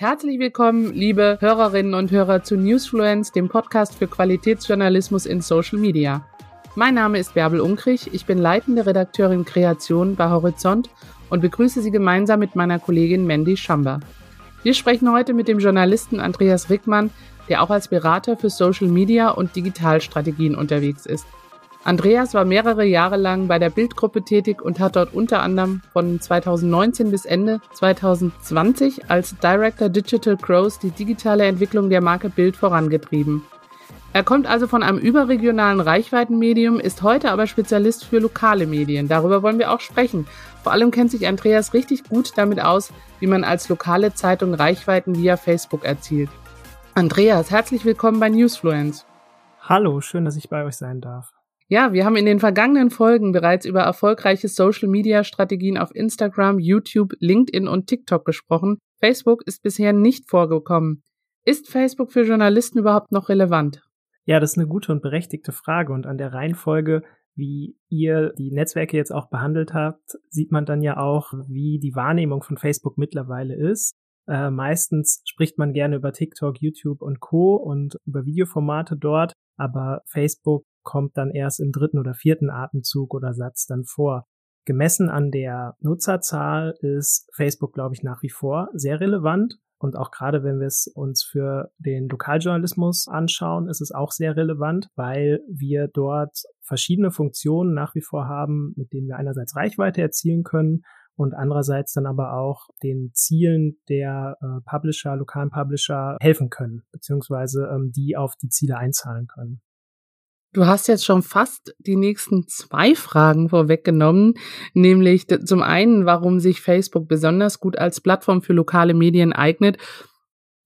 Herzlich willkommen, liebe Hörerinnen und Hörer zu Newsfluence, dem Podcast für Qualitätsjournalismus in Social Media. Mein Name ist Bärbel Unkrich, ich bin leitende Redakteurin Kreation bei Horizont und begrüße Sie gemeinsam mit meiner Kollegin Mandy Schamber. Wir sprechen heute mit dem Journalisten Andreas Rickmann, der auch als Berater für Social Media und Digitalstrategien unterwegs ist. Andreas war mehrere Jahre lang bei der Bildgruppe tätig und hat dort unter anderem von 2019 bis Ende 2020 als Director Digital Growth die digitale Entwicklung der Marke Bild vorangetrieben. Er kommt also von einem überregionalen Reichweitenmedium, ist heute aber Spezialist für lokale Medien. Darüber wollen wir auch sprechen. Vor allem kennt sich Andreas richtig gut damit aus, wie man als lokale Zeitung Reichweiten via Facebook erzielt. Andreas, herzlich willkommen bei Newsfluence. Hallo, schön, dass ich bei euch sein darf. Ja, wir haben in den vergangenen Folgen bereits über erfolgreiche Social-Media-Strategien auf Instagram, YouTube, LinkedIn und TikTok gesprochen. Facebook ist bisher nicht vorgekommen. Ist Facebook für Journalisten überhaupt noch relevant? Ja, das ist eine gute und berechtigte Frage und an der Reihenfolge, wie ihr die Netzwerke jetzt auch behandelt habt, sieht man dann ja auch, wie die Wahrnehmung von Facebook mittlerweile ist. Äh, meistens spricht man gerne über TikTok, YouTube und Co. und über Videoformate dort, aber Facebook kommt dann erst im dritten oder vierten Atemzug oder Satz dann vor. Gemessen an der Nutzerzahl ist Facebook, glaube ich, nach wie vor sehr relevant. Und auch gerade wenn wir es uns für den Lokaljournalismus anschauen, ist es auch sehr relevant, weil wir dort verschiedene Funktionen nach wie vor haben, mit denen wir einerseits Reichweite erzielen können und andererseits dann aber auch den Zielen der äh, Publisher, lokalen Publisher helfen können, beziehungsweise ähm, die auf die Ziele einzahlen können. Du hast jetzt schon fast die nächsten zwei Fragen vorweggenommen, nämlich zum einen, warum sich Facebook besonders gut als Plattform für lokale Medien eignet.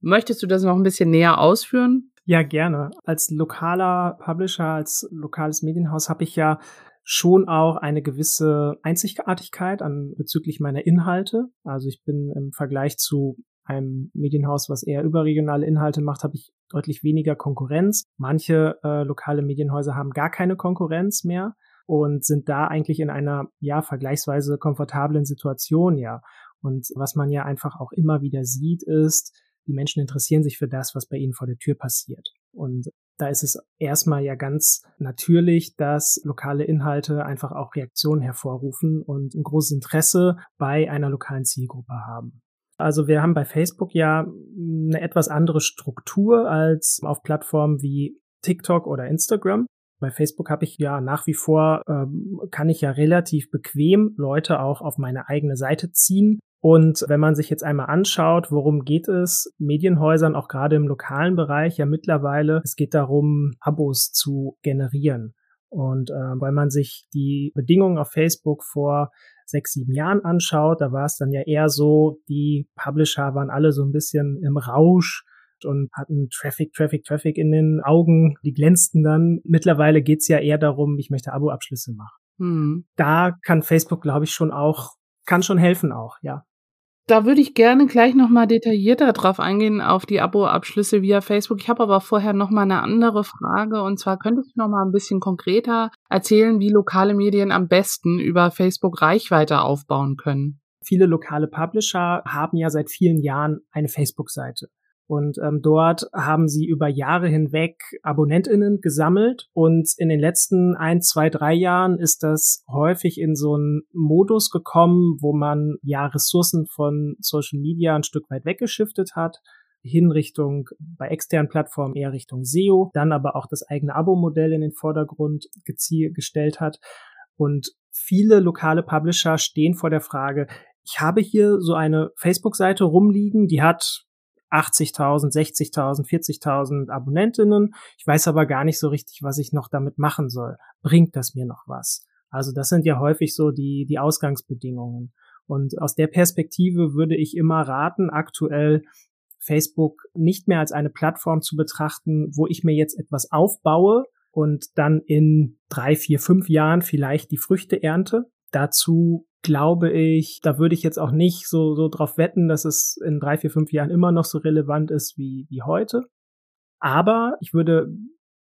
Möchtest du das noch ein bisschen näher ausführen? Ja, gerne. Als lokaler Publisher, als lokales Medienhaus habe ich ja schon auch eine gewisse Einzigartigkeit an bezüglich meiner Inhalte. Also ich bin im Vergleich zu einem Medienhaus, was eher überregionale Inhalte macht, habe ich deutlich weniger Konkurrenz. Manche äh, lokale Medienhäuser haben gar keine Konkurrenz mehr und sind da eigentlich in einer ja vergleichsweise komfortablen Situation ja. Und was man ja einfach auch immer wieder sieht, ist, die Menschen interessieren sich für das, was bei ihnen vor der Tür passiert. Und da ist es erstmal ja ganz natürlich, dass lokale Inhalte einfach auch Reaktionen hervorrufen und ein großes Interesse bei einer lokalen Zielgruppe haben. Also wir haben bei Facebook ja eine etwas andere Struktur als auf Plattformen wie TikTok oder Instagram. Bei Facebook habe ich ja nach wie vor, ähm, kann ich ja relativ bequem Leute auch auf meine eigene Seite ziehen. Und wenn man sich jetzt einmal anschaut, worum geht es Medienhäusern, auch gerade im lokalen Bereich, ja mittlerweile, es geht darum, Abos zu generieren. Und äh, weil man sich die Bedingungen auf Facebook vor sechs, sieben Jahren anschaut, da war es dann ja eher so, die Publisher waren alle so ein bisschen im Rausch und hatten Traffic, Traffic, Traffic in den Augen, die glänzten dann. Mittlerweile geht's ja eher darum, ich möchte Abo-Abschlüsse machen. Hm. Da kann Facebook, glaube ich, schon auch, kann schon helfen auch, ja. Da würde ich gerne gleich nochmal detaillierter drauf eingehen, auf die Abo-Abschlüsse via Facebook. Ich habe aber vorher nochmal eine andere Frage. Und zwar könntest du nochmal ein bisschen konkreter erzählen, wie lokale Medien am besten über Facebook Reichweite aufbauen können. Viele lokale Publisher haben ja seit vielen Jahren eine Facebook-Seite. Und ähm, dort haben sie über Jahre hinweg AbonnentInnen gesammelt. Und in den letzten ein, zwei, drei Jahren ist das häufig in so einen Modus gekommen, wo man ja Ressourcen von Social Media ein Stück weit weggeschiftet hat hin Richtung bei externen Plattformen eher Richtung SEO, dann aber auch das eigene Abo-Modell in den Vordergrund gestellt hat. Und viele lokale Publisher stehen vor der Frage, ich habe hier so eine Facebook-Seite rumliegen, die hat 80.000, 60.000, 40.000 Abonnentinnen. Ich weiß aber gar nicht so richtig, was ich noch damit machen soll. Bringt das mir noch was? Also das sind ja häufig so die, die Ausgangsbedingungen. Und aus der Perspektive würde ich immer raten, aktuell Facebook nicht mehr als eine Plattform zu betrachten, wo ich mir jetzt etwas aufbaue und dann in drei, vier, fünf Jahren vielleicht die Früchte ernte. Dazu glaube ich, da würde ich jetzt auch nicht so, so drauf wetten, dass es in drei, vier, fünf Jahren immer noch so relevant ist wie, wie heute. Aber ich würde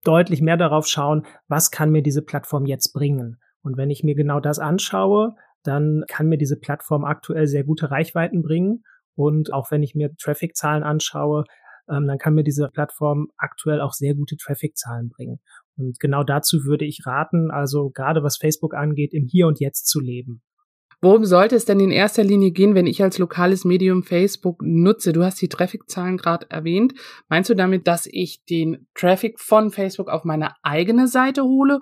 deutlich mehr darauf schauen, was kann mir diese Plattform jetzt bringen. Und wenn ich mir genau das anschaue, dann kann mir diese Plattform aktuell sehr gute Reichweiten bringen. Und auch wenn ich mir Traffic-Zahlen anschaue, ähm, dann kann mir diese Plattform aktuell auch sehr gute Traffic-Zahlen bringen. Und genau dazu würde ich raten, also gerade was Facebook angeht, im Hier und Jetzt zu leben. Worum sollte es denn in erster Linie gehen, wenn ich als lokales Medium Facebook nutze? Du hast die Traffic-Zahlen gerade erwähnt. Meinst du damit, dass ich den Traffic von Facebook auf meine eigene Seite hole?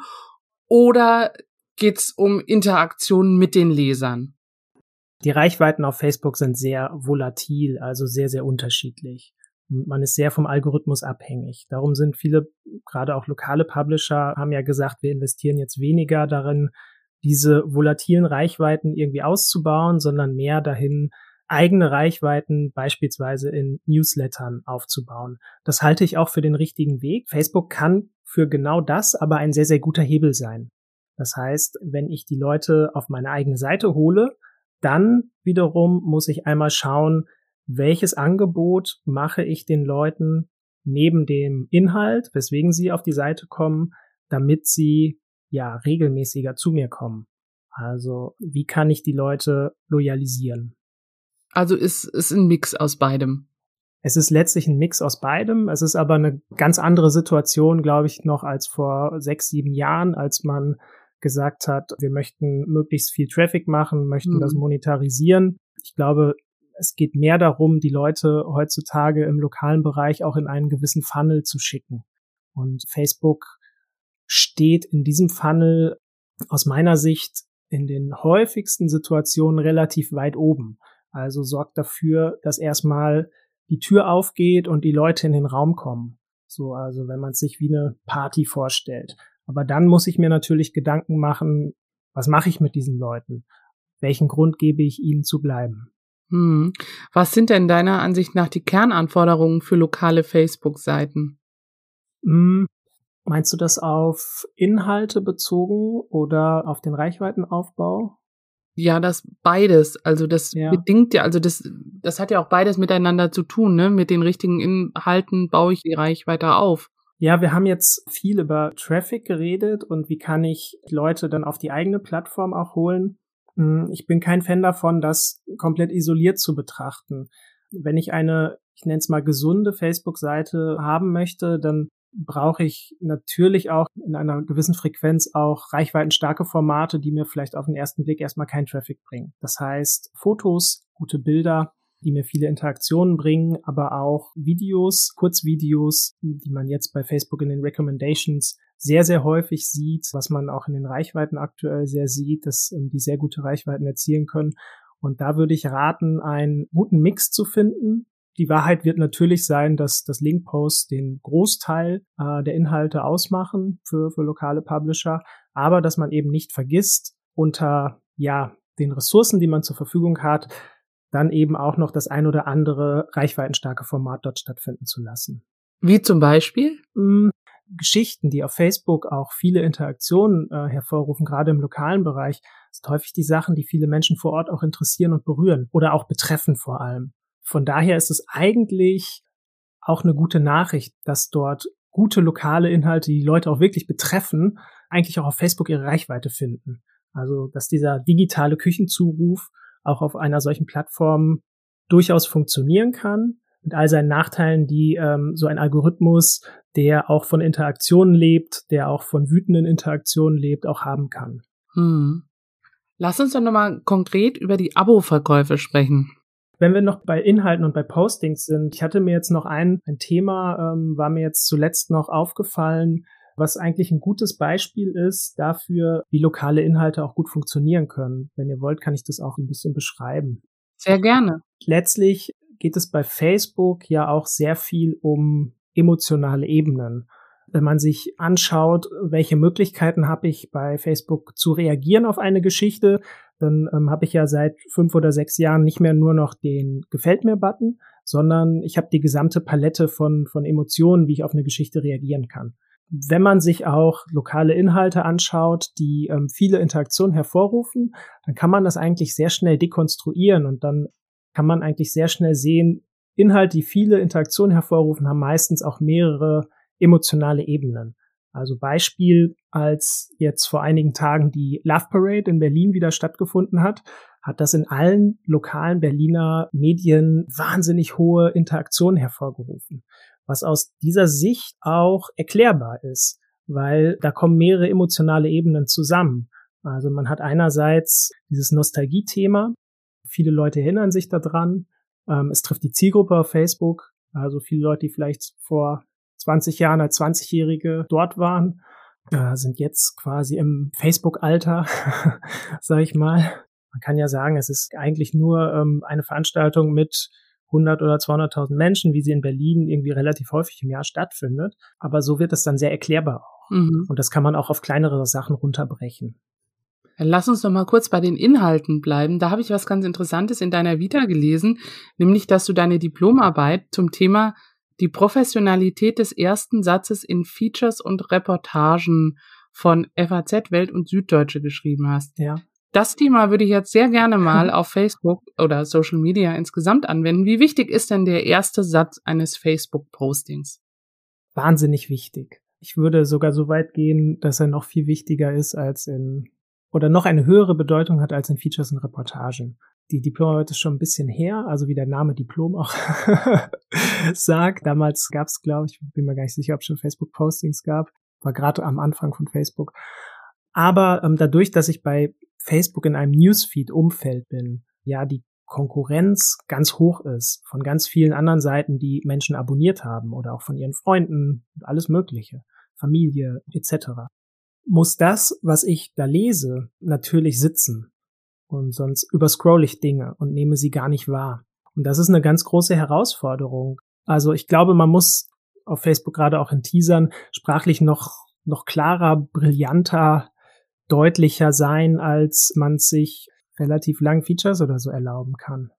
Oder geht's um Interaktionen mit den Lesern? Die Reichweiten auf Facebook sind sehr volatil, also sehr, sehr unterschiedlich. Man ist sehr vom Algorithmus abhängig. Darum sind viele, gerade auch lokale Publisher, haben ja gesagt, wir investieren jetzt weniger darin, diese volatilen Reichweiten irgendwie auszubauen, sondern mehr dahin, eigene Reichweiten beispielsweise in Newslettern aufzubauen. Das halte ich auch für den richtigen Weg. Facebook kann für genau das aber ein sehr, sehr guter Hebel sein. Das heißt, wenn ich die Leute auf meine eigene Seite hole, dann wiederum muss ich einmal schauen, welches Angebot mache ich den Leuten neben dem Inhalt, weswegen sie auf die Seite kommen, damit sie ja regelmäßiger zu mir kommen. Also wie kann ich die Leute loyalisieren? Also ist es ein Mix aus beidem. Es ist letztlich ein Mix aus beidem. Es ist aber eine ganz andere Situation, glaube ich, noch als vor sechs, sieben Jahren, als man gesagt hat, wir möchten möglichst viel Traffic machen, möchten mhm. das monetarisieren. Ich glaube, es geht mehr darum, die Leute heutzutage im lokalen Bereich auch in einen gewissen Funnel zu schicken. Und Facebook steht in diesem Funnel aus meiner Sicht in den häufigsten Situationen relativ weit oben. Also sorgt dafür, dass erstmal die Tür aufgeht und die Leute in den Raum kommen. So, also wenn man sich wie eine Party vorstellt. Aber dann muss ich mir natürlich Gedanken machen, was mache ich mit diesen Leuten? Welchen Grund gebe ich ihnen zu bleiben? Hm. Was sind denn deiner Ansicht nach die Kernanforderungen für lokale Facebook-Seiten? Hm. Meinst du das auf Inhalte bezogen oder auf den Reichweitenaufbau? Ja, das beides. Also das ja. bedingt ja, also das, das hat ja auch beides miteinander zu tun, ne? Mit den richtigen Inhalten baue ich die Reichweite auf. Ja, wir haben jetzt viel über Traffic geredet und wie kann ich Leute dann auf die eigene Plattform auch holen. Hm, ich bin kein Fan davon, das komplett isoliert zu betrachten. Wenn ich eine, ich nenne es mal gesunde Facebook-Seite haben möchte, dann brauche ich natürlich auch in einer gewissen Frequenz auch reichweitenstarke Formate, die mir vielleicht auf den ersten Blick erstmal keinen Traffic bringen. Das heißt, Fotos, gute Bilder, die mir viele Interaktionen bringen, aber auch Videos, Kurzvideos, die man jetzt bei Facebook in den Recommendations sehr, sehr häufig sieht, was man auch in den Reichweiten aktuell sehr sieht, dass ähm, die sehr gute Reichweiten erzielen können. Und da würde ich raten, einen guten Mix zu finden die Wahrheit wird natürlich sein, dass das Linkposts den Großteil äh, der Inhalte ausmachen für, für lokale Publisher, aber dass man eben nicht vergisst, unter ja den Ressourcen, die man zur Verfügung hat, dann eben auch noch das ein oder andere reichweitenstarke Format dort stattfinden zu lassen. Wie zum Beispiel? Hm, Geschichten, die auf Facebook auch viele Interaktionen äh, hervorrufen, gerade im lokalen Bereich, sind häufig die Sachen, die viele Menschen vor Ort auch interessieren und berühren oder auch betreffen vor allem. Von daher ist es eigentlich auch eine gute Nachricht, dass dort gute lokale Inhalte, die Leute auch wirklich betreffen, eigentlich auch auf Facebook ihre Reichweite finden. Also, dass dieser digitale Küchenzuruf auch auf einer solchen Plattform durchaus funktionieren kann, mit all seinen Nachteilen, die ähm, so ein Algorithmus, der auch von Interaktionen lebt, der auch von wütenden Interaktionen lebt, auch haben kann. Hm. Lass uns doch nochmal konkret über die Abo-Verkäufe sprechen. Wenn wir noch bei Inhalten und bei Postings sind, ich hatte mir jetzt noch ein, ein Thema, ähm, war mir jetzt zuletzt noch aufgefallen, was eigentlich ein gutes Beispiel ist dafür, wie lokale Inhalte auch gut funktionieren können. Wenn ihr wollt, kann ich das auch ein bisschen beschreiben. Sehr gerne. Letztlich geht es bei Facebook ja auch sehr viel um emotionale Ebenen. Wenn man sich anschaut, welche Möglichkeiten habe ich bei Facebook zu reagieren auf eine Geschichte, dann ähm, habe ich ja seit fünf oder sechs Jahren nicht mehr nur noch den Gefällt mir-Button, sondern ich habe die gesamte Palette von, von Emotionen, wie ich auf eine Geschichte reagieren kann. Wenn man sich auch lokale Inhalte anschaut, die ähm, viele Interaktionen hervorrufen, dann kann man das eigentlich sehr schnell dekonstruieren und dann kann man eigentlich sehr schnell sehen, Inhalte, die viele Interaktionen hervorrufen, haben meistens auch mehrere emotionale Ebenen. Also Beispiel, als jetzt vor einigen Tagen die Love Parade in Berlin wieder stattgefunden hat, hat das in allen lokalen Berliner Medien wahnsinnig hohe Interaktionen hervorgerufen, was aus dieser Sicht auch erklärbar ist, weil da kommen mehrere emotionale Ebenen zusammen. Also man hat einerseits dieses Nostalgie-Thema. Viele Leute erinnern sich daran. Ähm, es trifft die Zielgruppe auf Facebook. Also viele Leute, die vielleicht vor 20 Jahren als 20-Jährige dort waren, äh, sind jetzt quasi im Facebook-Alter, sag ich mal. Man kann ja sagen, es ist eigentlich nur ähm, eine Veranstaltung mit 100 oder 200.000 Menschen, wie sie in Berlin irgendwie relativ häufig im Jahr stattfindet. Aber so wird es dann sehr erklärbar auch. Mhm. Und das kann man auch auf kleinere Sachen runterbrechen. Lass uns noch mal kurz bei den Inhalten bleiben. Da habe ich was ganz Interessantes in deiner Vita gelesen, nämlich, dass du deine Diplomarbeit zum Thema die Professionalität des ersten Satzes in Features und Reportagen von FAZ, Welt und Süddeutsche geschrieben hast. Ja. Das Thema würde ich jetzt sehr gerne mal auf Facebook oder Social Media insgesamt anwenden. Wie wichtig ist denn der erste Satz eines Facebook-Postings? Wahnsinnig wichtig. Ich würde sogar so weit gehen, dass er noch viel wichtiger ist als in oder noch eine höhere Bedeutung hat als in Features und Reportagen. Die Diplomarbeit ist schon ein bisschen her, also wie der Name Diplom auch sagt. Damals gab es, glaube ich, bin mir gar nicht sicher, ob es schon Facebook-Postings gab, war gerade am Anfang von Facebook. Aber ähm, dadurch, dass ich bei Facebook in einem Newsfeed-Umfeld bin, ja, die Konkurrenz ganz hoch ist von ganz vielen anderen Seiten, die Menschen abonniert haben oder auch von ihren Freunden, alles Mögliche, Familie etc muss das, was ich da lese, natürlich sitzen. Und sonst überscroll ich Dinge und nehme sie gar nicht wahr. Und das ist eine ganz große Herausforderung. Also ich glaube, man muss auf Facebook gerade auch in Teasern sprachlich noch, noch klarer, brillanter, deutlicher sein, als man sich relativ lang Features oder so erlauben kann.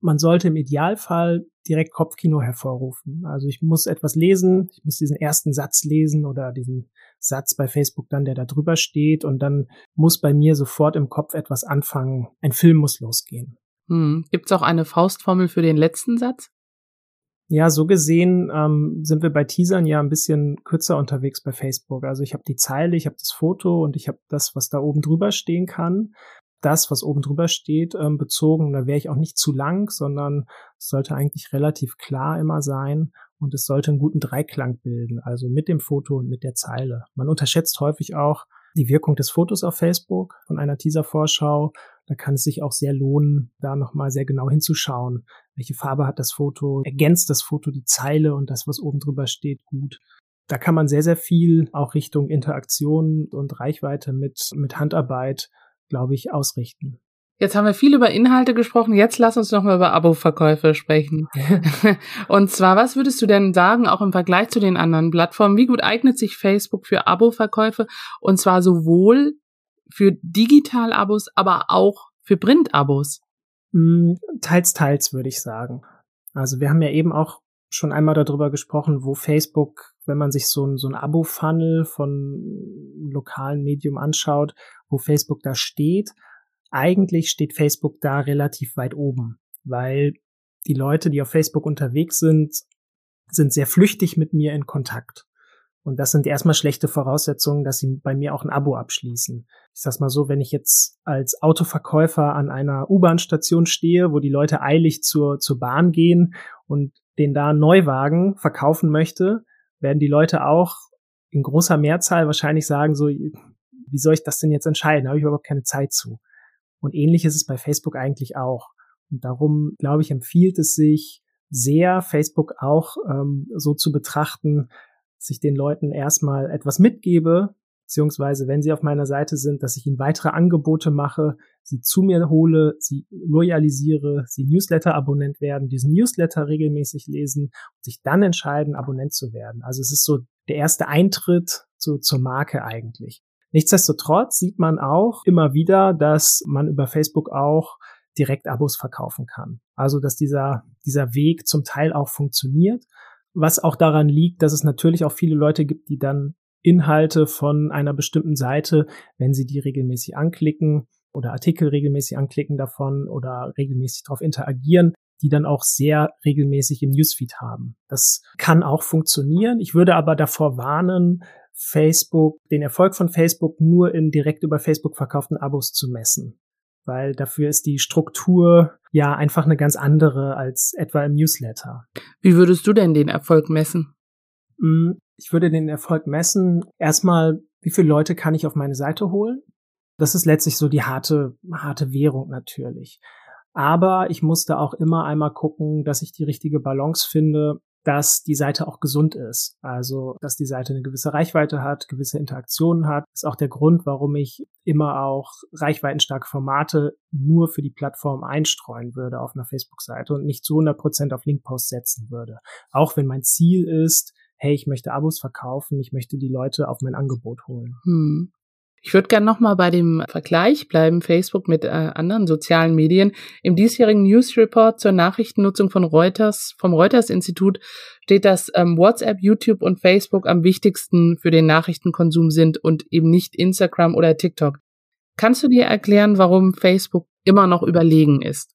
Man sollte im Idealfall direkt Kopfkino hervorrufen. Also ich muss etwas lesen, ich muss diesen ersten Satz lesen oder diesen Satz bei Facebook dann, der da drüber steht und dann muss bei mir sofort im Kopf etwas anfangen. Ein Film muss losgehen. Hm. Gibt es auch eine Faustformel für den letzten Satz? Ja, so gesehen ähm, sind wir bei Teasern ja ein bisschen kürzer unterwegs bei Facebook. Also ich habe die Zeile, ich habe das Foto und ich habe das, was da oben drüber stehen kann das, was oben drüber steht, ähm, bezogen. Da wäre ich auch nicht zu lang, sondern es sollte eigentlich relativ klar immer sein und es sollte einen guten Dreiklang bilden, also mit dem Foto und mit der Zeile. Man unterschätzt häufig auch die Wirkung des Fotos auf Facebook von einer Teaser-Vorschau. Da kann es sich auch sehr lohnen, da nochmal sehr genau hinzuschauen. Welche Farbe hat das Foto? Ergänzt das Foto die Zeile und das, was oben drüber steht, gut? Da kann man sehr, sehr viel auch Richtung Interaktion und Reichweite mit, mit Handarbeit glaube ich, ausrichten. Jetzt haben wir viel über Inhalte gesprochen. Jetzt lass uns noch mal über Abo-Verkäufe sprechen. und zwar, was würdest du denn sagen, auch im Vergleich zu den anderen Plattformen, wie gut eignet sich Facebook für Abo-Verkäufe? Und zwar sowohl für Digital-Abos, aber auch für Print-Abos? Hm, teils, teils, würde ich sagen. Also wir haben ja eben auch schon einmal darüber gesprochen, wo Facebook, wenn man sich so ein, so ein Abo-Funnel von lokalen Medium anschaut, wo Facebook da steht. Eigentlich steht Facebook da relativ weit oben, weil die Leute, die auf Facebook unterwegs sind, sind sehr flüchtig mit mir in Kontakt. Und das sind erstmal schlechte Voraussetzungen, dass sie bei mir auch ein Abo abschließen. Ich sag's mal so, wenn ich jetzt als Autoverkäufer an einer U-Bahn-Station stehe, wo die Leute eilig zur, zur Bahn gehen und den da Neuwagen verkaufen möchte, werden die Leute auch in großer Mehrzahl wahrscheinlich sagen, so, wie soll ich das denn jetzt entscheiden? Da habe ich überhaupt keine Zeit zu. Und ähnlich ist es bei Facebook eigentlich auch. Und darum, glaube ich, empfiehlt es sich sehr, Facebook auch ähm, so zu betrachten, dass ich den Leuten erstmal etwas mitgebe, beziehungsweise wenn sie auf meiner Seite sind, dass ich ihnen weitere Angebote mache, sie zu mir hole, sie loyalisiere, sie Newsletter-Abonnent werden, diesen Newsletter regelmäßig lesen und sich dann entscheiden, Abonnent zu werden. Also es ist so der erste Eintritt zu, zur Marke eigentlich. Nichtsdestotrotz sieht man auch immer wieder, dass man über Facebook auch direkt Abos verkaufen kann. Also, dass dieser, dieser Weg zum Teil auch funktioniert, was auch daran liegt, dass es natürlich auch viele Leute gibt, die dann Inhalte von einer bestimmten Seite, wenn sie die regelmäßig anklicken oder Artikel regelmäßig anklicken davon oder regelmäßig darauf interagieren, die dann auch sehr regelmäßig im Newsfeed haben. Das kann auch funktionieren. Ich würde aber davor warnen, Facebook, den Erfolg von Facebook nur in direkt über Facebook verkauften Abos zu messen. weil dafür ist die Struktur ja einfach eine ganz andere als etwa im Newsletter. Wie würdest du denn den Erfolg messen? Mm, ich würde den Erfolg messen, erstmal, wie viele Leute kann ich auf meine Seite holen? Das ist letztlich so die harte, harte Währung natürlich. Aber ich musste auch immer einmal gucken, dass ich die richtige Balance finde, dass die Seite auch gesund ist. Also, dass die Seite eine gewisse Reichweite hat, gewisse Interaktionen hat. Ist auch der Grund, warum ich immer auch reichweitenstarke Formate nur für die Plattform einstreuen würde auf einer Facebook-Seite und nicht zu 100 Prozent auf Linkpost setzen würde. Auch wenn mein Ziel ist, hey, ich möchte Abos verkaufen, ich möchte die Leute auf mein Angebot holen. Hm. Ich würde gerne nochmal bei dem Vergleich bleiben, Facebook mit äh, anderen sozialen Medien. Im diesjährigen News Report zur Nachrichtennutzung von Reuters, vom Reuters-Institut steht, dass ähm, WhatsApp, YouTube und Facebook am wichtigsten für den Nachrichtenkonsum sind und eben nicht Instagram oder TikTok. Kannst du dir erklären, warum Facebook immer noch überlegen ist?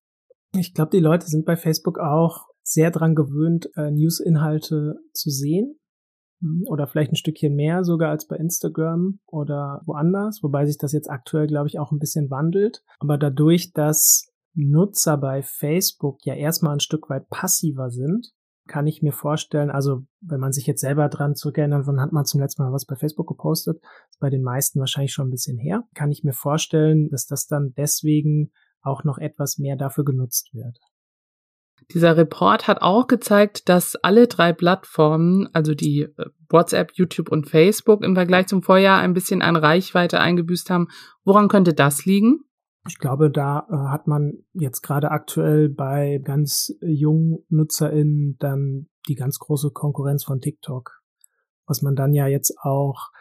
Ich glaube, die Leute sind bei Facebook auch sehr dran gewöhnt, äh, News-Inhalte zu sehen oder vielleicht ein Stückchen mehr sogar als bei Instagram oder woanders, wobei sich das jetzt aktuell, glaube ich, auch ein bisschen wandelt. Aber dadurch, dass Nutzer bei Facebook ja erstmal ein Stück weit passiver sind, kann ich mir vorstellen, also wenn man sich jetzt selber dran zurückerinnert, wann hat man zum letzten Mal was bei Facebook gepostet, ist bei den meisten wahrscheinlich schon ein bisschen her, kann ich mir vorstellen, dass das dann deswegen auch noch etwas mehr dafür genutzt wird. Dieser Report hat auch gezeigt, dass alle drei Plattformen, also die äh, WhatsApp, YouTube und Facebook im Vergleich zum Vorjahr ein bisschen an Reichweite eingebüßt haben. Woran könnte das liegen? Ich glaube, da äh, hat man jetzt gerade aktuell bei ganz jungen NutzerInnen dann die ganz große Konkurrenz von TikTok. Was man dann ja jetzt auch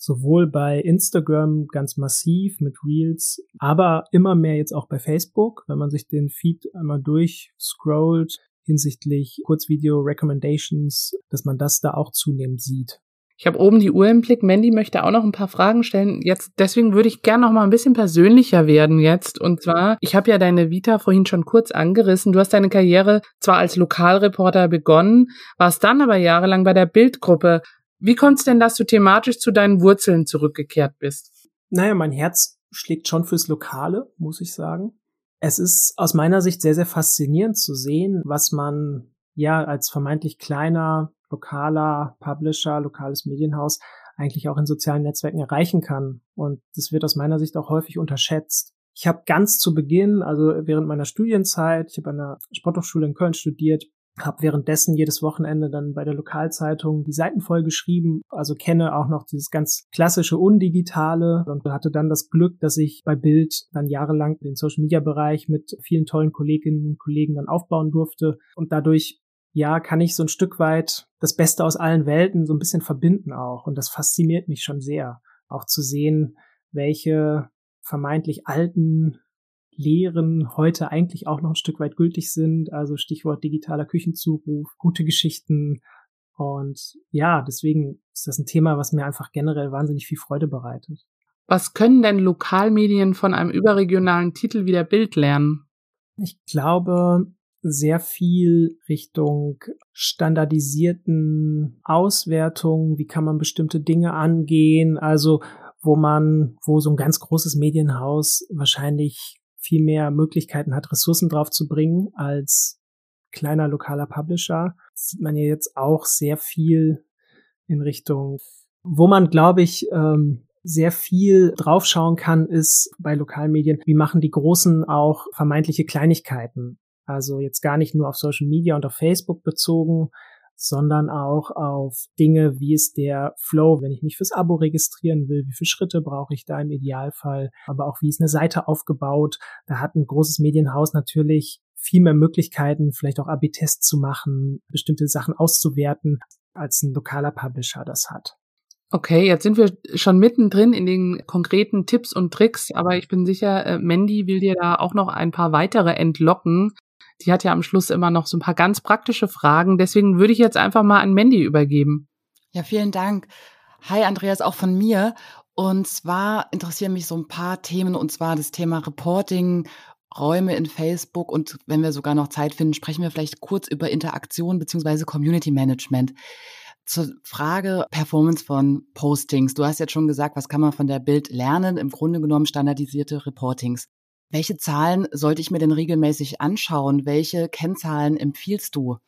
sowohl bei Instagram ganz massiv mit Reels, aber immer mehr jetzt auch bei Facebook, wenn man sich den Feed einmal durchscrollt hinsichtlich Kurzvideo Recommendations, dass man das da auch zunehmend sieht. Ich habe oben die Uhr im Blick. Mandy möchte auch noch ein paar Fragen stellen. Jetzt deswegen würde ich gerne noch mal ein bisschen persönlicher werden jetzt. Und zwar, ich habe ja deine Vita vorhin schon kurz angerissen. Du hast deine Karriere zwar als Lokalreporter begonnen, warst dann aber jahrelang bei der Bildgruppe. Wie kommt es denn, dass du thematisch zu deinen Wurzeln zurückgekehrt bist? Naja, mein Herz schlägt schon fürs Lokale, muss ich sagen. Es ist aus meiner Sicht sehr, sehr faszinierend zu sehen, was man ja als vermeintlich kleiner, lokaler Publisher, lokales Medienhaus eigentlich auch in sozialen Netzwerken erreichen kann. Und das wird aus meiner Sicht auch häufig unterschätzt. Ich habe ganz zu Beginn, also während meiner Studienzeit, ich habe an der Sporthochschule in Köln studiert, habe währenddessen jedes Wochenende dann bei der Lokalzeitung die Seiten voll geschrieben, also kenne auch noch dieses ganz klassische Undigitale und hatte dann das Glück, dass ich bei Bild dann jahrelang den Social Media Bereich mit vielen tollen Kolleginnen und Kollegen dann aufbauen durfte. Und dadurch ja, kann ich so ein Stück weit das Beste aus allen Welten so ein bisschen verbinden auch. Und das fasziniert mich schon sehr, auch zu sehen, welche vermeintlich alten Lehren heute eigentlich auch noch ein Stück weit gültig sind. Also Stichwort digitaler Küchenzuruf, gute Geschichten. Und ja, deswegen ist das ein Thema, was mir einfach generell wahnsinnig viel Freude bereitet. Was können denn Lokalmedien von einem überregionalen Titel wie der Bild lernen? Ich glaube, sehr viel Richtung standardisierten Auswertungen, wie kann man bestimmte Dinge angehen, also wo man, wo so ein ganz großes Medienhaus wahrscheinlich viel mehr Möglichkeiten hat, Ressourcen drauf zu bringen als kleiner lokaler Publisher. Das sieht man ja jetzt auch sehr viel in Richtung, wo man, glaube ich, ähm, sehr viel draufschauen kann, ist bei Lokalmedien, wie machen die Großen auch vermeintliche Kleinigkeiten. Also jetzt gar nicht nur auf Social Media und auf Facebook bezogen, sondern auch auf Dinge, wie ist der Flow, wenn ich mich fürs Abo registrieren will, wie viele Schritte brauche ich da im Idealfall, aber auch wie ist eine Seite aufgebaut. Da hat ein großes Medienhaus natürlich viel mehr Möglichkeiten, vielleicht auch AB-Tests zu machen, bestimmte Sachen auszuwerten, als ein lokaler Publisher das hat. Okay, jetzt sind wir schon mittendrin in den konkreten Tipps und Tricks, aber ich bin sicher, äh, Mandy will dir da auch noch ein paar weitere entlocken. Die hat ja am Schluss immer noch so ein paar ganz praktische Fragen. Deswegen würde ich jetzt einfach mal an Mandy übergeben. Ja, vielen Dank. Hi Andreas, auch von mir. Und zwar interessieren mich so ein paar Themen, und zwar das Thema Reporting, Räume in Facebook und wenn wir sogar noch Zeit finden, sprechen wir vielleicht kurz über Interaktion beziehungsweise Community Management. Zur Frage Performance von Postings. Du hast jetzt schon gesagt, was kann man von der Bild lernen? Im Grunde genommen standardisierte Reportings. Welche Zahlen sollte ich mir denn regelmäßig anschauen? Welche Kennzahlen empfiehlst du?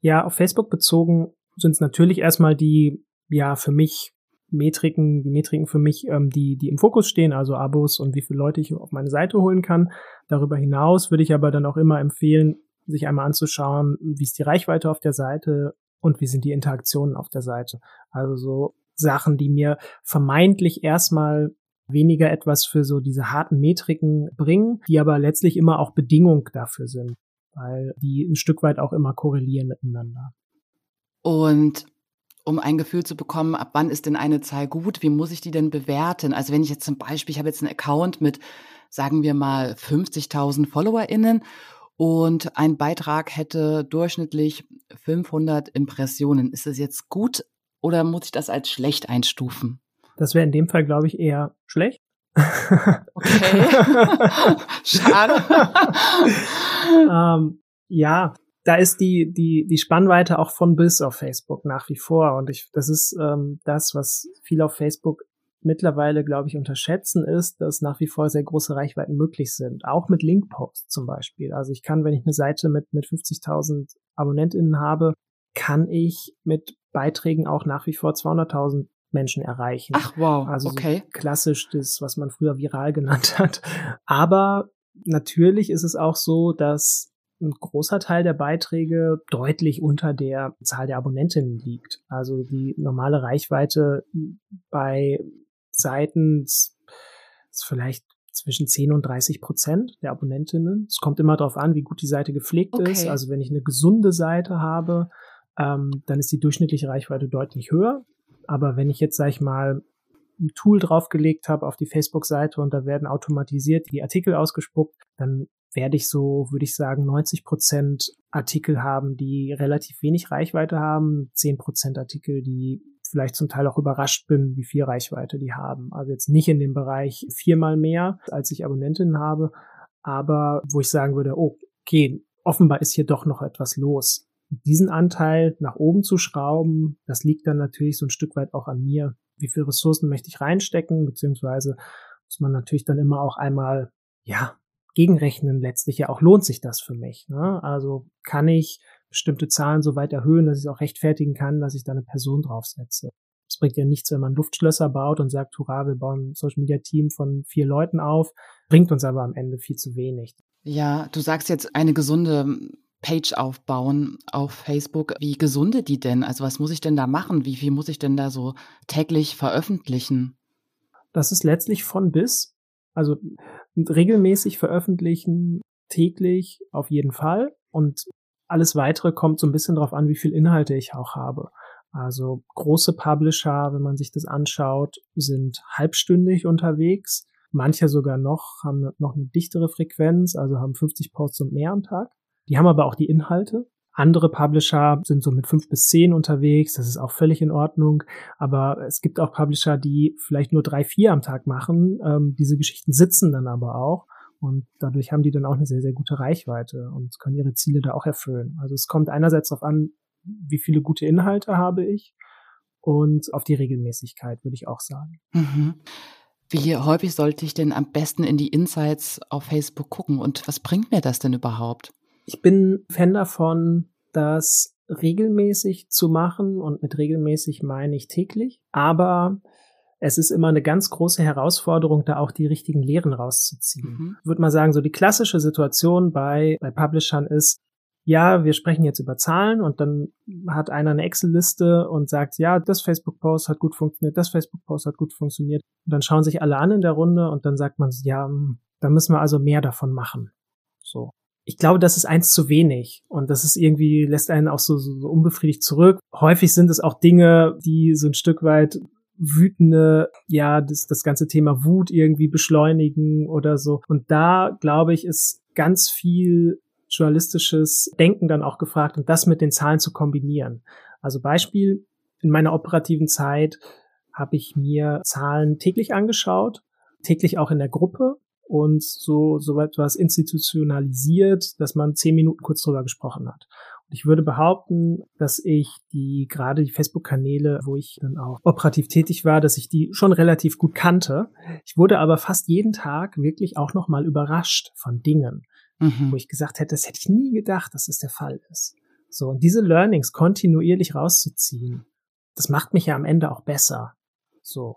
Ja, auf Facebook bezogen sind es natürlich erstmal die, ja, für mich Metriken, die Metriken für mich, ähm, die, die im Fokus stehen, also Abos und wie viele Leute ich auf meine Seite holen kann. Darüber hinaus würde ich aber dann auch immer empfehlen, sich einmal anzuschauen, wie ist die Reichweite auf der Seite und wie sind die Interaktionen auf der Seite. Also so Sachen, die mir vermeintlich erstmal weniger etwas für so diese harten Metriken bringen, die aber letztlich immer auch Bedingung dafür sind, weil die ein Stück weit auch immer korrelieren miteinander. Und um ein Gefühl zu bekommen, ab wann ist denn eine Zahl gut, wie muss ich die denn bewerten? Also wenn ich jetzt zum Beispiel, ich habe jetzt einen Account mit, sagen wir mal, 50.000 FollowerInnen und ein Beitrag hätte durchschnittlich 500 Impressionen. Ist das jetzt gut oder muss ich das als schlecht einstufen? Das wäre in dem Fall, glaube ich, eher schlecht. Okay. Schade. ähm, ja, da ist die, die, die Spannweite auch von bis auf Facebook nach wie vor. Und ich, das ist ähm, das, was viel auf Facebook mittlerweile, glaube ich, unterschätzen, ist, dass nach wie vor sehr große Reichweiten möglich sind. Auch mit Linkposts zum Beispiel. Also ich kann, wenn ich eine Seite mit, mit 50.000 AbonnentInnen habe, kann ich mit Beiträgen auch nach wie vor 200.000 Menschen erreichen. Ach wow, also okay. So klassisch das, was man früher viral genannt hat. Aber natürlich ist es auch so, dass ein großer Teil der Beiträge deutlich unter der Zahl der Abonnentinnen liegt. Also die normale Reichweite bei Seiten ist vielleicht zwischen 10 und 30 Prozent der Abonnentinnen. Es kommt immer darauf an, wie gut die Seite gepflegt okay. ist. Also wenn ich eine gesunde Seite habe, ähm, dann ist die durchschnittliche Reichweite deutlich höher. Aber wenn ich jetzt, sag ich mal, ein Tool draufgelegt habe auf die Facebook-Seite und da werden automatisiert die Artikel ausgespuckt, dann werde ich so, würde ich sagen, 90 Prozent Artikel haben, die relativ wenig Reichweite haben, 10 Prozent Artikel, die vielleicht zum Teil auch überrascht bin, wie viel Reichweite die haben. Also jetzt nicht in dem Bereich viermal mehr, als ich Abonnentinnen habe, aber wo ich sagen würde, okay, offenbar ist hier doch noch etwas los. Diesen Anteil nach oben zu schrauben, das liegt dann natürlich so ein Stück weit auch an mir. Wie viel Ressourcen möchte ich reinstecken, beziehungsweise muss man natürlich dann immer auch einmal, ja, gegenrechnen letztlich ja auch, lohnt sich das für mich. Ne? Also kann ich bestimmte Zahlen so weit erhöhen, dass ich es auch rechtfertigen kann, dass ich da eine Person draufsetze. Es bringt ja nichts, wenn man Luftschlösser baut und sagt, hurra, wir bauen ein Social Media Team von vier Leuten auf, bringt uns aber am Ende viel zu wenig. Ja, du sagst jetzt eine gesunde Page aufbauen auf Facebook. Wie gesunde die denn? Also was muss ich denn da machen? Wie viel muss ich denn da so täglich veröffentlichen? Das ist letztlich von bis. Also regelmäßig veröffentlichen, täglich auf jeden Fall. Und alles weitere kommt so ein bisschen darauf an, wie viel Inhalte ich auch habe. Also große Publisher, wenn man sich das anschaut, sind halbstündig unterwegs. Manche sogar noch haben noch eine dichtere Frequenz, also haben 50 Posts und mehr am Tag. Die haben aber auch die Inhalte. Andere Publisher sind so mit fünf bis zehn unterwegs, das ist auch völlig in Ordnung. Aber es gibt auch Publisher, die vielleicht nur drei, vier am Tag machen. Ähm, diese Geschichten sitzen dann aber auch. Und dadurch haben die dann auch eine sehr, sehr gute Reichweite und können ihre Ziele da auch erfüllen. Also es kommt einerseits darauf an, wie viele gute Inhalte habe ich und auf die Regelmäßigkeit, würde ich auch sagen. Mhm. Wie häufig sollte ich denn am besten in die Insights auf Facebook gucken und was bringt mir das denn überhaupt? Ich bin Fan davon, das regelmäßig zu machen und mit regelmäßig meine ich täglich. Aber es ist immer eine ganz große Herausforderung, da auch die richtigen Lehren rauszuziehen. Mhm. Ich würde mal sagen, so die klassische Situation bei, bei Publishern ist, ja, wir sprechen jetzt über Zahlen und dann hat einer eine Excel-Liste und sagt, ja, das Facebook-Post hat gut funktioniert, das Facebook-Post hat gut funktioniert. Und dann schauen sich alle an in der Runde und dann sagt man, ja, hm, da müssen wir also mehr davon machen. So ich glaube, das ist eins zu wenig und das ist irgendwie lässt einen auch so, so, unbefriedigt zurück. Häufig sind es auch Dinge, die so ein Stück weit wütende, ja, das, das ganze Thema Wut irgendwie beschleunigen oder so. Und da, glaube ich, ist ganz viel journalistisches Denken dann auch gefragt und das mit den Zahlen zu kombinieren. Also Beispiel, in meiner operativen Zeit habe ich mir Zahlen täglich angeschaut, täglich auch in der Gruppe und so, so etwas institutionalisiert, dass man zehn Minuten kurz drüber gesprochen hat. Ich würde behaupten, dass ich die gerade die Facebook-Kanäle, wo ich dann auch operativ tätig war, dass ich die schon relativ gut kannte. Ich wurde aber fast jeden Tag wirklich auch noch mal überrascht von Dingen, mhm. wo ich gesagt hätte, das hätte ich nie gedacht, dass das der Fall ist. So und diese Learnings kontinuierlich rauszuziehen, das macht mich ja am Ende auch besser. So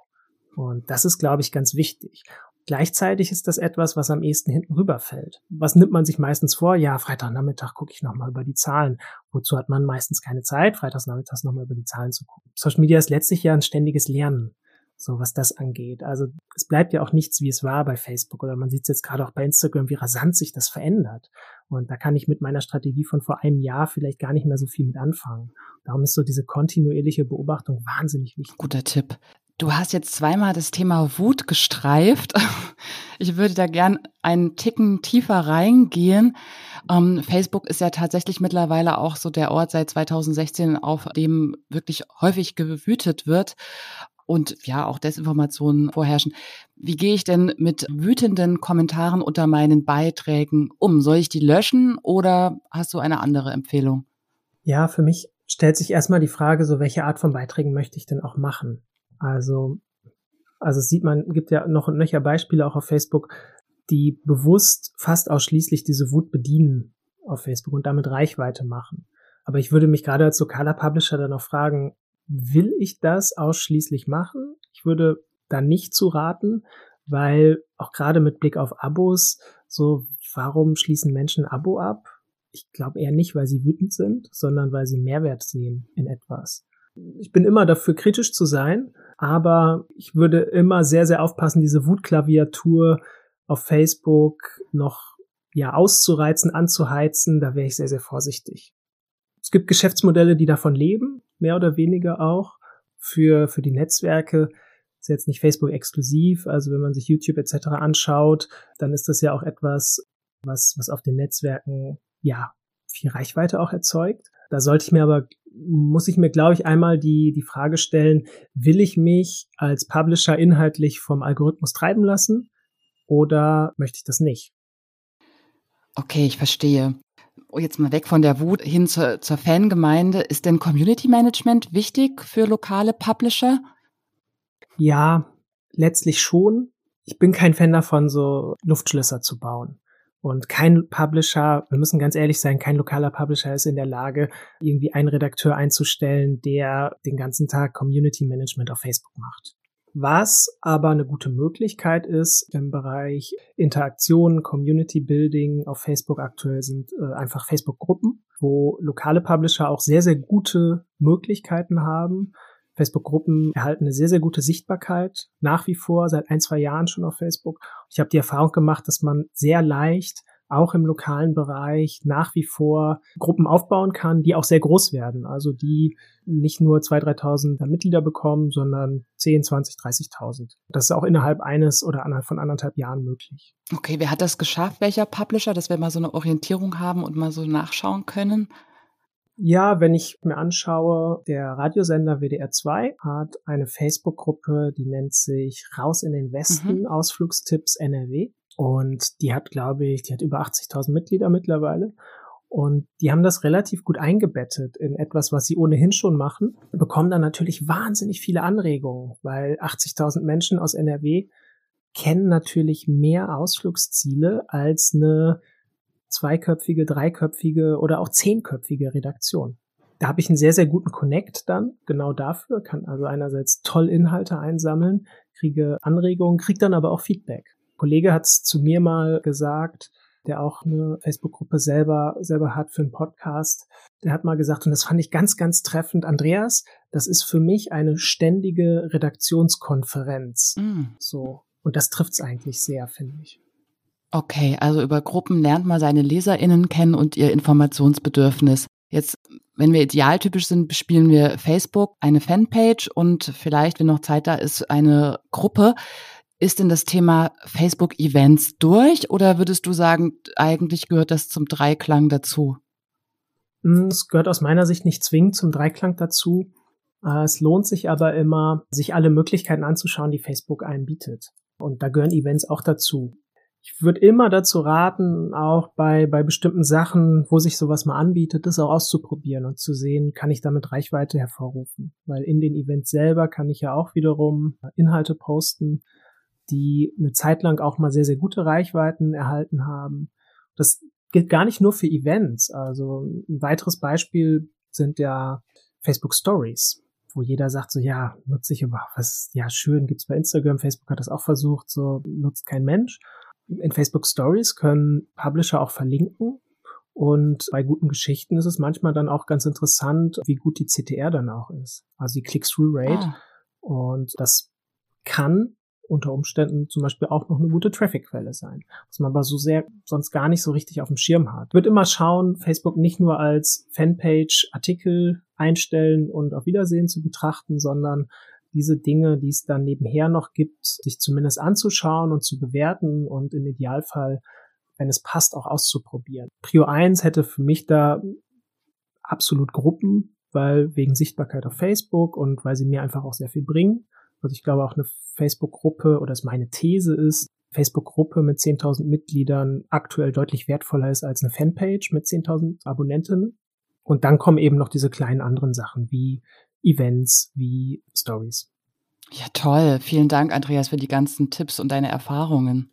und das ist, glaube ich, ganz wichtig. Gleichzeitig ist das etwas, was am ehesten hinten rüberfällt. Was nimmt man sich meistens vor? Ja, Freitagnachmittag gucke ich nochmal über die Zahlen. Wozu hat man meistens keine Zeit, freitagsnachmittags nochmal über die Zahlen zu gucken? Social Media ist letztlich ja ein ständiges Lernen, so was das angeht. Also es bleibt ja auch nichts, wie es war bei Facebook oder man sieht es jetzt gerade auch bei Instagram, wie rasant sich das verändert. Und da kann ich mit meiner Strategie von vor einem Jahr vielleicht gar nicht mehr so viel mit anfangen. Darum ist so diese kontinuierliche Beobachtung wahnsinnig wichtig. Guter Tipp. Du hast jetzt zweimal das Thema Wut gestreift. Ich würde da gern einen Ticken tiefer reingehen. Ähm, Facebook ist ja tatsächlich mittlerweile auch so der Ort seit 2016, auf dem wirklich häufig gewütet wird und ja auch Desinformationen vorherrschen. Wie gehe ich denn mit wütenden Kommentaren unter meinen Beiträgen um? Soll ich die löschen oder hast du eine andere Empfehlung? Ja, für mich stellt sich erstmal die Frage, so welche Art von Beiträgen möchte ich denn auch machen? Also, also sieht man, gibt ja noch und nöcher Beispiele auch auf Facebook, die bewusst fast ausschließlich diese Wut bedienen auf Facebook und damit Reichweite machen. Aber ich würde mich gerade als lokaler Publisher dann auch fragen, will ich das ausschließlich machen? Ich würde da nicht zu raten, weil auch gerade mit Blick auf Abos, so warum schließen Menschen Abo ab? Ich glaube eher nicht, weil sie wütend sind, sondern weil sie Mehrwert sehen in etwas. Ich bin immer dafür kritisch zu sein, aber ich würde immer sehr, sehr aufpassen, diese Wutklaviatur auf Facebook noch ja auszureizen, anzuheizen, da wäre ich sehr, sehr vorsichtig. Es gibt Geschäftsmodelle, die davon leben, mehr oder weniger auch für, für die Netzwerke. Ist jetzt nicht Facebook exklusiv, also wenn man sich YouTube etc. anschaut, dann ist das ja auch etwas, was, was auf den Netzwerken ja viel Reichweite auch erzeugt. Da sollte ich mir aber muss ich mir, glaube ich, einmal die, die Frage stellen, will ich mich als Publisher inhaltlich vom Algorithmus treiben lassen oder möchte ich das nicht? Okay, ich verstehe. Jetzt mal weg von der Wut hin zur, zur Fangemeinde. Ist denn Community Management wichtig für lokale Publisher? Ja, letztlich schon. Ich bin kein Fan davon, so Luftschlösser zu bauen. Und kein Publisher, wir müssen ganz ehrlich sein, kein lokaler Publisher ist in der Lage, irgendwie einen Redakteur einzustellen, der den ganzen Tag Community Management auf Facebook macht. Was aber eine gute Möglichkeit ist im Bereich Interaktion, Community Building auf Facebook aktuell sind äh, einfach Facebook-Gruppen, wo lokale Publisher auch sehr, sehr gute Möglichkeiten haben, Facebook-Gruppen erhalten eine sehr, sehr gute Sichtbarkeit, nach wie vor, seit ein, zwei Jahren schon auf Facebook. Ich habe die Erfahrung gemacht, dass man sehr leicht auch im lokalen Bereich nach wie vor Gruppen aufbauen kann, die auch sehr groß werden. Also die nicht nur 2.000, 3.000 Mitglieder bekommen, sondern 10, 20, 30.000. Das ist auch innerhalb eines oder von anderthalb Jahren möglich. Okay, wer hat das geschafft? Welcher Publisher, dass wir mal so eine Orientierung haben und mal so nachschauen können? Ja, wenn ich mir anschaue, der Radiosender WDR 2 hat eine Facebook-Gruppe, die nennt sich Raus in den Westen, mhm. Ausflugstipps NRW. Und die hat, glaube ich, die hat über 80.000 Mitglieder mittlerweile. Und die haben das relativ gut eingebettet in etwas, was sie ohnehin schon machen, bekommen dann natürlich wahnsinnig viele Anregungen, weil 80.000 Menschen aus NRW kennen natürlich mehr Ausflugsziele als eine zweiköpfige, dreiköpfige oder auch zehnköpfige Redaktion. Da habe ich einen sehr, sehr guten Connect dann, genau dafür, kann also einerseits toll Inhalte einsammeln, kriege Anregungen, kriege dann aber auch Feedback. Ein Kollege hat es zu mir mal gesagt, der auch eine Facebook-Gruppe selber, selber hat für einen Podcast. Der hat mal gesagt, und das fand ich ganz, ganz treffend, Andreas, das ist für mich eine ständige Redaktionskonferenz. Mm. So. Und das trifft's eigentlich sehr, finde ich. Okay, also über Gruppen lernt man seine LeserInnen kennen und ihr Informationsbedürfnis. Jetzt, wenn wir idealtypisch sind, bespielen wir Facebook, eine Fanpage und vielleicht, wenn noch Zeit da ist, eine Gruppe. Ist denn das Thema Facebook-Events durch oder würdest du sagen, eigentlich gehört das zum Dreiklang dazu? Hm, es gehört aus meiner Sicht nicht zwingend zum Dreiklang dazu. Äh, es lohnt sich aber immer, sich alle Möglichkeiten anzuschauen, die Facebook einem bietet. Und da gehören Events auch dazu. Ich würde immer dazu raten, auch bei, bei bestimmten Sachen, wo sich sowas mal anbietet, das auch auszuprobieren und zu sehen, kann ich damit Reichweite hervorrufen. Weil in den Events selber kann ich ja auch wiederum Inhalte posten, die eine Zeit lang auch mal sehr, sehr gute Reichweiten erhalten haben. Das gilt gar nicht nur für Events. Also ein weiteres Beispiel sind ja Facebook Stories, wo jeder sagt so, ja, nutze ich überhaupt was, ja, schön, gibt's bei Instagram, Facebook hat das auch versucht, so nutzt kein Mensch. In Facebook Stories können Publisher auch verlinken. Und bei guten Geschichten ist es manchmal dann auch ganz interessant, wie gut die CTR dann auch ist. Also die Click-Through-Rate. Ah. Und das kann unter Umständen zum Beispiel auch noch eine gute Traffic-Quelle sein, was man aber so sehr sonst gar nicht so richtig auf dem Schirm hat. Wird immer schauen, Facebook nicht nur als Fanpage Artikel einstellen und auf Wiedersehen zu betrachten, sondern diese Dinge, die es dann nebenher noch gibt, sich zumindest anzuschauen und zu bewerten und im Idealfall, wenn es passt, auch auszuprobieren. Prio 1 hätte für mich da absolut Gruppen, weil wegen Sichtbarkeit auf Facebook und weil sie mir einfach auch sehr viel bringen. Also ich glaube auch eine Facebook-Gruppe oder es meine These ist, Facebook-Gruppe mit 10.000 Mitgliedern aktuell deutlich wertvoller ist als eine Fanpage mit 10.000 Abonnenten. Und dann kommen eben noch diese kleinen anderen Sachen wie Events, wie Stories. Ja, toll. Vielen Dank, Andreas, für die ganzen Tipps und deine Erfahrungen.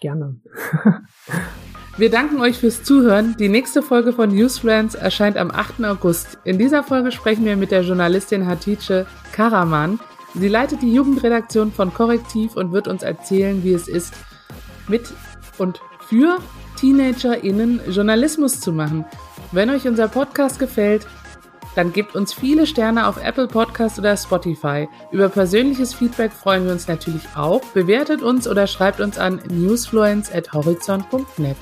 Gerne. Wir danken euch fürs Zuhören. Die nächste Folge von Newsfriends erscheint am 8. August. In dieser Folge sprechen wir mit der Journalistin Hatice Karaman. Sie leitet die Jugendredaktion von Korrektiv und wird uns erzählen, wie es ist, mit und für TeenagerInnen Journalismus zu machen. Wenn euch unser Podcast gefällt, dann gebt uns viele Sterne auf Apple Podcast oder Spotify. Über persönliches Feedback freuen wir uns natürlich auch. Bewertet uns oder schreibt uns an newsfluence@horizont.net.